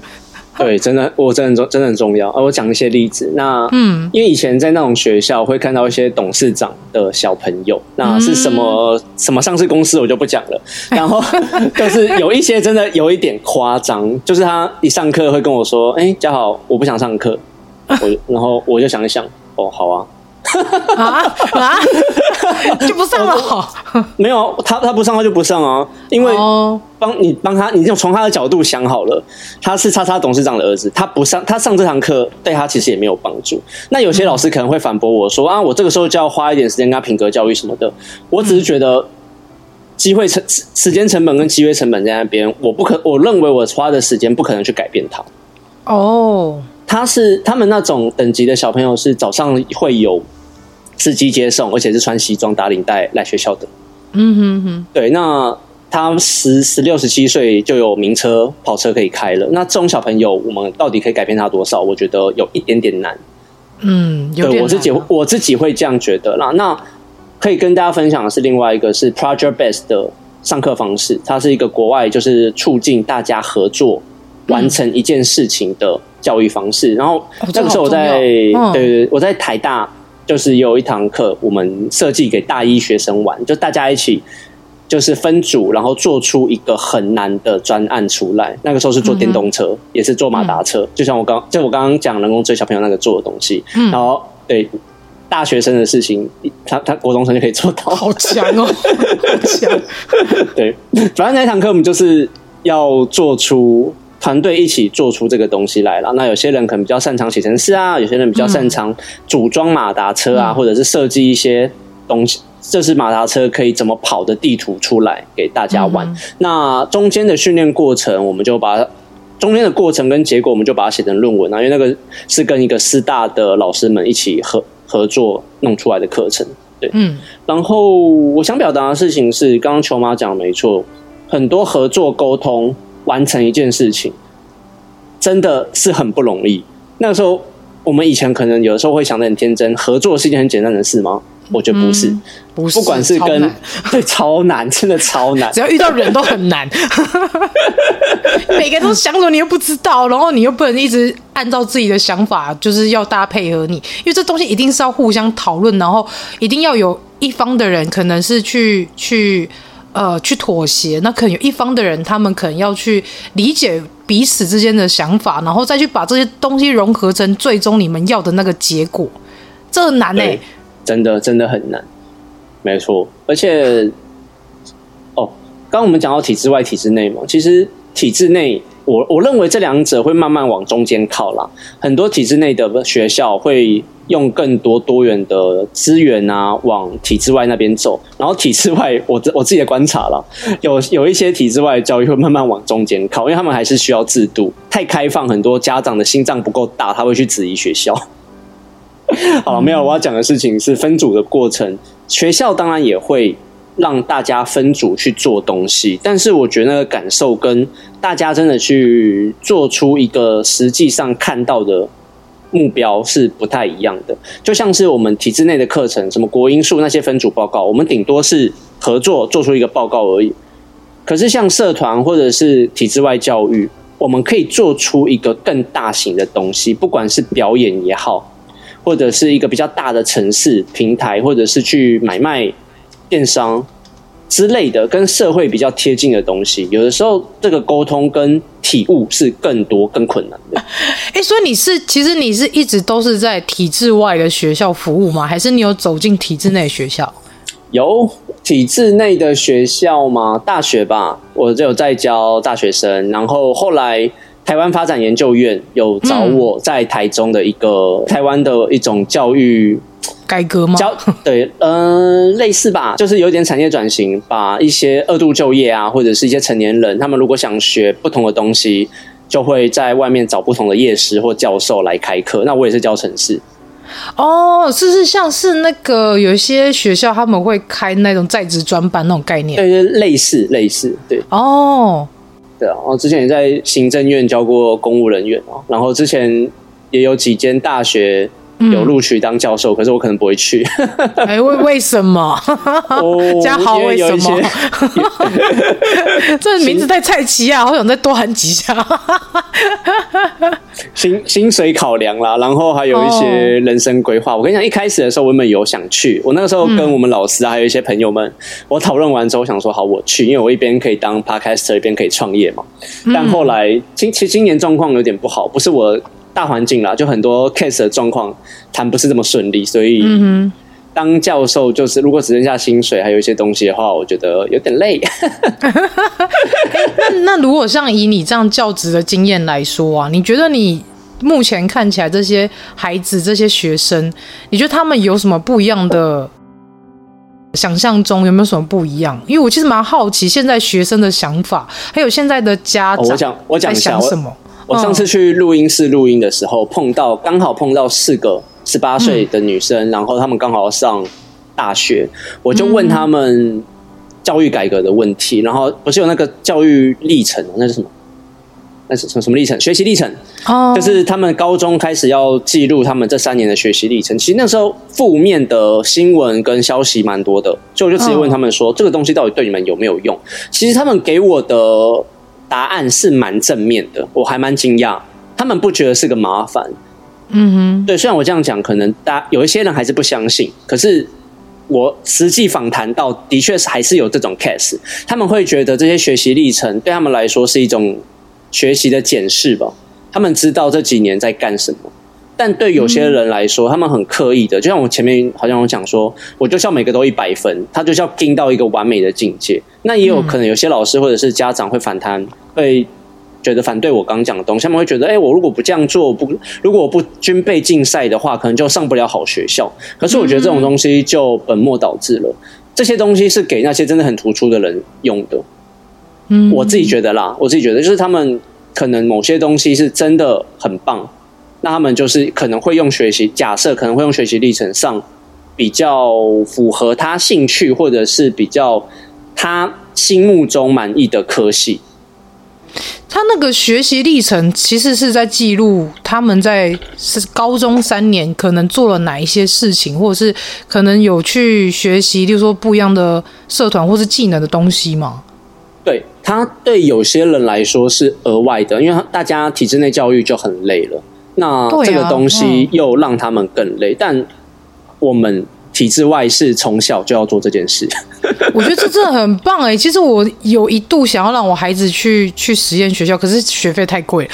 A: 对，真的，我真的重，真的很重要。我讲一些例子。那嗯，因为以前在那种学校会看到一些董事长的小朋友，那是什么、嗯、什么上市公司我就不讲了。*laughs* 然后 *laughs* 就是有一些真的有一点夸张，就是他一上课会跟我说：“哎、欸，家豪，我不想上课。”我然后我就想一想，哦，好啊。
C: 啊啊！*laughs* 就不上了好？*laughs*
A: 没有，他他不上他就不上啊，因为帮你帮他，你就从他的角度想好了，他是叉叉董事长的儿子，他不上，他上这堂课对他其实也没有帮助。那有些老师可能会反驳我说啊，我这个时候就要花一点时间跟他品格教育什么的。我只是觉得机会成时间成本跟机会成本在那边，我不可，我认为我花的时间不可能去改变他。哦，他是他们那种等级的小朋友，是早上会有。司机接送，而且是穿西装打领带来学校的。嗯哼哼，对，那他十十六十七岁就有名车跑车可以开了。那这种小朋友，我们到底可以改变他多少？我觉得有一点点难。嗯，有。对，我自己我自己会这样觉得啦。那可以跟大家分享的是另外一个是 Project Base 的上课方式，它是一个国外就是促进大家合作完成一件事情的教育方式。嗯、然后那个时候我在、对对，我在台大。就是有一堂课，我们设计给大一学生玩，就大家一起，就是分组，然后做出一个很难的专案出来。那个时候是做电动车，嗯、也是做马达车，嗯、就像我刚就我刚刚讲人工智慧小朋友那个做的东西。嗯、然后对大学生的事情，他他国中生就可以做到，
C: 好强哦，*laughs* 好强。
A: 对，反正那堂课我们就是要做出。团队一起做出这个东西来了。那有些人可能比较擅长写程式啊，有些人比较擅长组装马达车啊，嗯、或者是设计一些东西，这是马达车可以怎么跑的地图出来给大家玩。嗯、那中间的训练过程，我们就把中间的过程跟结果，我们就把它写成论文啊。因为那个是跟一个师大的老师们一起合合作弄出来的课程。对，嗯。然后我想表达的事情是，刚刚球妈讲的没错，很多合作沟通完成一件事情，真的是很不容易。那个时候，我们以前可能有的时候会想的很天真，合作是一件很简单的事吗？我觉得不是，嗯、不是，不管是跟超 *laughs* 对超难，真的超难，
C: 只要遇到人都很难。每个人都想着你又不知道，然后你又不能一直按照自己的想法，就是要大家配合你，因为这东西一定是要互相讨论，然后一定要有一方的人可能是去去呃去妥协，那可能有一方的人他们可能要去理解彼此之间的想法，然后再去把这些东西融合成最终你们要的那个结果，这很难呢、
A: 真的真的很难，没错。而且，哦，刚我们讲到体制外、体制内嘛，其实体制内，我我认为这两者会慢慢往中间靠啦。很多体制内的学校会用更多多元的资源啊，往体制外那边走。然后体制外，我我自己的观察啦，有有一些体制外的教育会慢慢往中间靠，因为他们还是需要制度。太开放，很多家长的心脏不够大，他会去质疑学校。*laughs* 好了，没有，我要讲的事情是分组的过程。学校当然也会让大家分组去做东西，但是我觉得那个感受跟大家真的去做出一个实际上看到的目标是不太一样的。就像是我们体制内的课程，什么国英数那些分组报告，我们顶多是合作做出一个报告而已。可是像社团或者是体制外教育，我们可以做出一个更大型的东西，不管是表演也好。或者是一个比较大的城市平台，或者是去买卖电商之类的，跟社会比较贴近的东西，有的时候这个沟通跟体悟是更多更困难的。
C: 哎、欸，所以你是其实你是一直都是在体制外的学校服务吗？还是你有走进体制内学校？*laughs*
A: 有体制内的学校吗？大学吧，我就有在教大学生，然后后来。台湾发展研究院有找我在台中的一个台湾的一种教育
C: 改革吗？
A: 教对，嗯、呃，类似吧，就是有点产业转型，把一些二度就业啊，或者是一些成年人，他们如果想学不同的东西，就会在外面找不同的业师或教授来开课。那我也是教城市。
C: 哦，就是像是那个有一些学校他们会开那种在职专班那种概念，
A: 对对，类似类似，对
C: 哦。
A: 对啊，然后之前也在行政院教过公务人员哦，然后之前也有几间大学有录取当教授，嗯、可是我可能不会去。
C: 哎，为为什么？*laughs* 嘉豪为什么？*laughs* 这名字太菜奇啊！好想再多喊几下。*laughs*
A: 薪薪水考量啦，然后还有一些人生规划。我跟你讲，一开始的时候我们有想去，我那个时候跟我们老师还有一些朋友们，我讨论完之后想说好，我去，因为我一边可以当 podcaster，一边可以创业嘛。但后来今其实今年状况有点不好，不是我。大环境啦，就很多 case 的状况谈不是这么顺利，所以当教授就是如果只剩下薪水，还有一些东西的话，我觉得有点累。*laughs*
C: 那那如果像以你这样教职的经验来说啊，你觉得你目前看起来这些孩子、这些学生，你觉得他们有什么不一样的想象中有没有什么不一样？因为我其实蛮好奇现在学生的想法，还有现在的家长，我讲
A: 我讲一下
C: 什么。
A: 我上次去录音室录音的时候，碰到刚好碰到四个十八岁的女生，嗯、然后他们刚好要上大学，我就问他们教育改革的问题，然后不是有那个教育历程，那是什么？那是什么什么历程？学习历程哦，就是他们高中开始要记录他们这三年的学习历程。其实那时候负面的新闻跟消息蛮多的，所以我就直接问他们说：“哦、这个东西到底对你们有没有用？”其实他们给我的。答案是蛮正面的，我还蛮惊讶，他们不觉得是个麻烦。嗯哼，对，虽然我这样讲，可能大有一些人还是不相信，可是我实际访谈到，的确是还是有这种 case，他们会觉得这些学习历程对他们来说是一种学习的检视吧，他们知道这几年在干什么。但对有些人来说，他们很刻意的，就像我前面好像我讲说，我就是要每个都一百分，他就是要盯到一个完美的境界。那也有可能有些老师或者是家长会反弹，会觉得反对我刚讲的东西，他们会觉得，哎，我如果不这样做，不，如果我不军备竞赛的话，可能就上不了好学校。可是我觉得这种东西就本末倒置了，这些东西是给那些真的很突出的人用的。嗯，我自己觉得啦，我自己觉得就是他们可能某些东西是真的很棒。那他们就是可能会用学习，假设可能会用学习历程上比较符合他兴趣，或者是比较他心目中满意的科系。
C: 他那个学习历程其实是在记录他们在是高中三年可能做了哪一些事情，或者是可能有去学习，例如说不一样的社团或是技能的东西吗？
A: 对，他对有些人来说是额外的，因为大家体制内教育就很累了，那这个东西又让他们更累，但我们。体制外是从小就要做这件事，*laughs*
C: 我觉得这真的很棒哎！其实我有一度想要让我孩子去去实验学校，可是学费太贵了。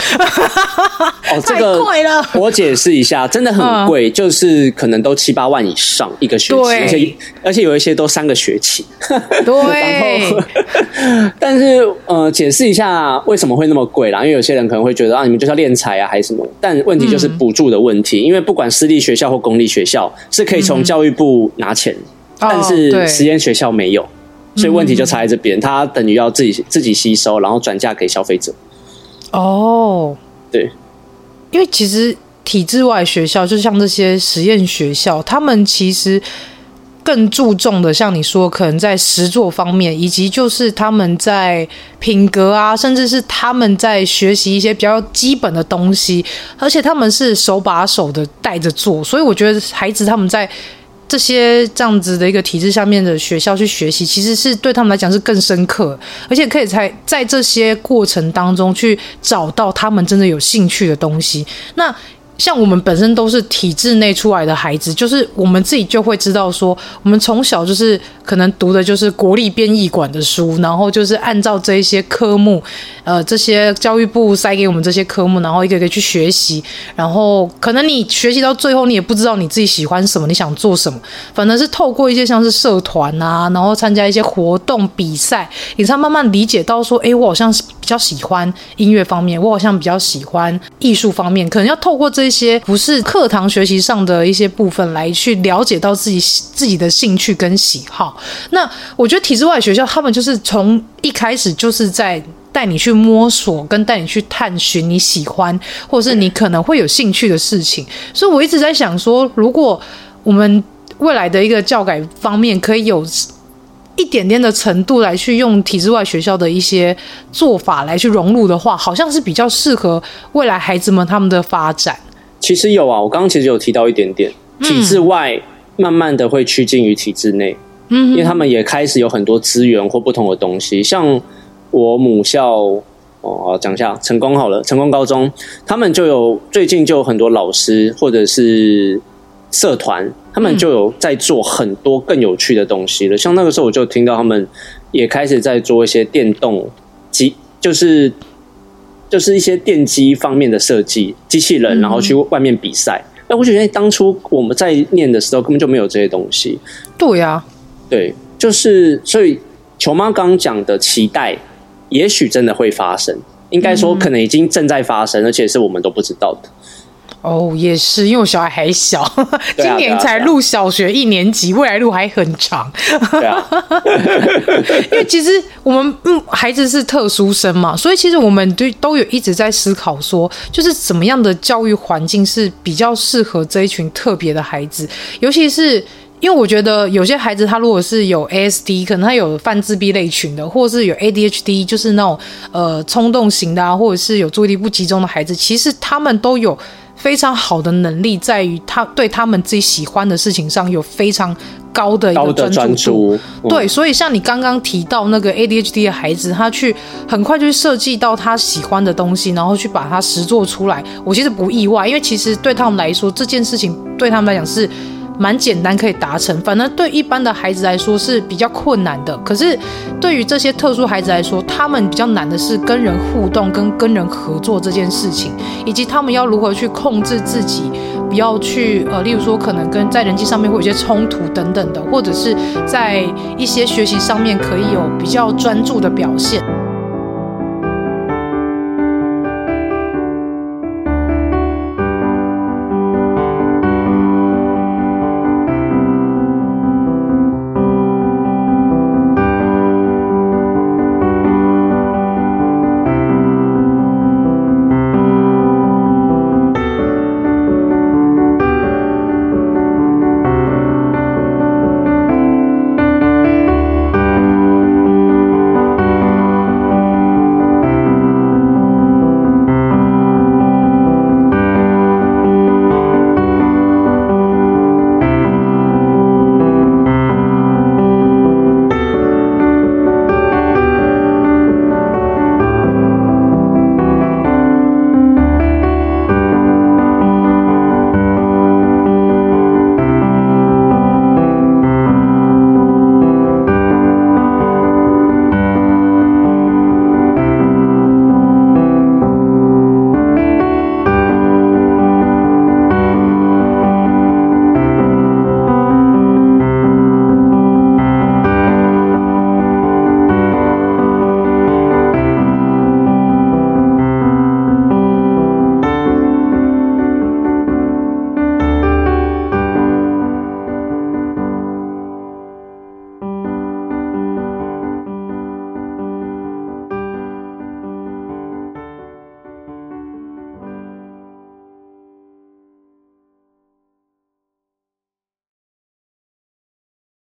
A: 哦，*laughs* 这个贵了。我解释一下，真的很贵，嗯、就是可能都七八万以上一个学期，而且而且有一些都三个学期。*laughs*
C: 对。
A: 然后，但是呃，解释一下为什么会那么贵啦？因为有些人可能会觉得啊，你们就是要敛财啊，还是什么？但问题就是补助的问题，嗯、因为不管私立学校或公立学校，是可以从教育部。不拿钱，但是实验学校没有，所以问题就差在这边。他等于要自己自己吸收，然后转嫁给消费者。
C: 哦，
A: 对，
C: 因为其实体制外学校，就像这些实验学校，他们其实更注重的，像你说，可能在实作方面，以及就是他们在品格啊，甚至是他们在学习一些比较基本的东西，而且他们是手把手的带着做，所以我觉得孩子他们在。这些这样子的一个体制下面的学校去学习，其实是对他们来讲是更深刻，而且可以在在这些过程当中去找到他们真的有兴趣的东西。那。像我们本身都是体制内出来的孩子，就是我们自己就会知道说，我们从小就是可能读的就是国立编译馆的书，然后就是按照这一些科目，呃，这些教育部塞给我们这些科目，然后一个一个去学习，然后可能你学习到最后，你也不知道你自己喜欢什么，你想做什么，反正是透过一些像是社团啊，然后参加一些活动比赛，你才慢慢理解到说，哎，我好像是比较喜欢音乐方面，我好像比较喜欢艺术方面，可能要透过这些。一些不是课堂学习上的一些部分，来去了解到自己自己的兴趣跟喜好。那我觉得体制外学校，他们就是从一开始就是在带你去摸索，跟带你去探寻你喜欢或是你可能会有兴趣的事情。所以我一直在想说，如果我们未来的一个教改方面可以有一点点的程度来去用体制外学校的一些做法来去融入的话，好像是比较适合未来孩子们他们的发展。
A: 其实有啊，我刚刚其实有提到一点点，体制外慢慢的会趋近于体制内，嗯，因为他们也开始有很多资源或不同的东西，像我母校哦，讲一下成功好了，成功高中，他们就有最近就有很多老师或者是社团，他们就有在做很多更有趣的东西了，像那个时候我就听到他们也开始在做一些电动机，就是。就是一些电机方面的设计，机器人，然后去外面比赛。那、嗯，我觉得当初我们在念的时候根本就没有这些东西。
C: 对呀、啊，
A: 对，就是所以球妈刚讲的期待，也许真的会发生。应该说，可能已经正在发生，嗯、而且是我们都不知道的。
C: 哦，也是，因为我小孩还小，今年才入小学一年级，未来路还很长。对啊，*laughs* 因为其实我们嗯，孩子是特殊生嘛，所以其实我们都都有一直在思考说，就是怎么样的教育环境是比较适合这一群特别的孩子，尤其是因为我觉得有些孩子他如果是有 ASD，可能他有泛自闭类群的，或者是有 ADHD，就是那种呃冲动型的啊，或者是有注意力不集中的孩子，其实他们都有。非常好的能力在于他对他们自己喜欢的事情上有非常高的一个专注度。对，所以像你刚刚提到那个 ADHD 的孩子，他去很快就设计到他喜欢的东西，然后去把它实做出来。我其实不意外，因为其实对他们来说，这件事情对他们来讲是。蛮简单可以达成，反正对一般的孩子来说是比较困难的。可是对于这些特殊孩子来说，他们比较难的是跟人互动、跟跟人合作这件事情，以及他们要如何去控制自己，不要去呃，例如说可能跟在人际上面会有些冲突等等的，或者是在一些学习上面可以有比较专注的表现。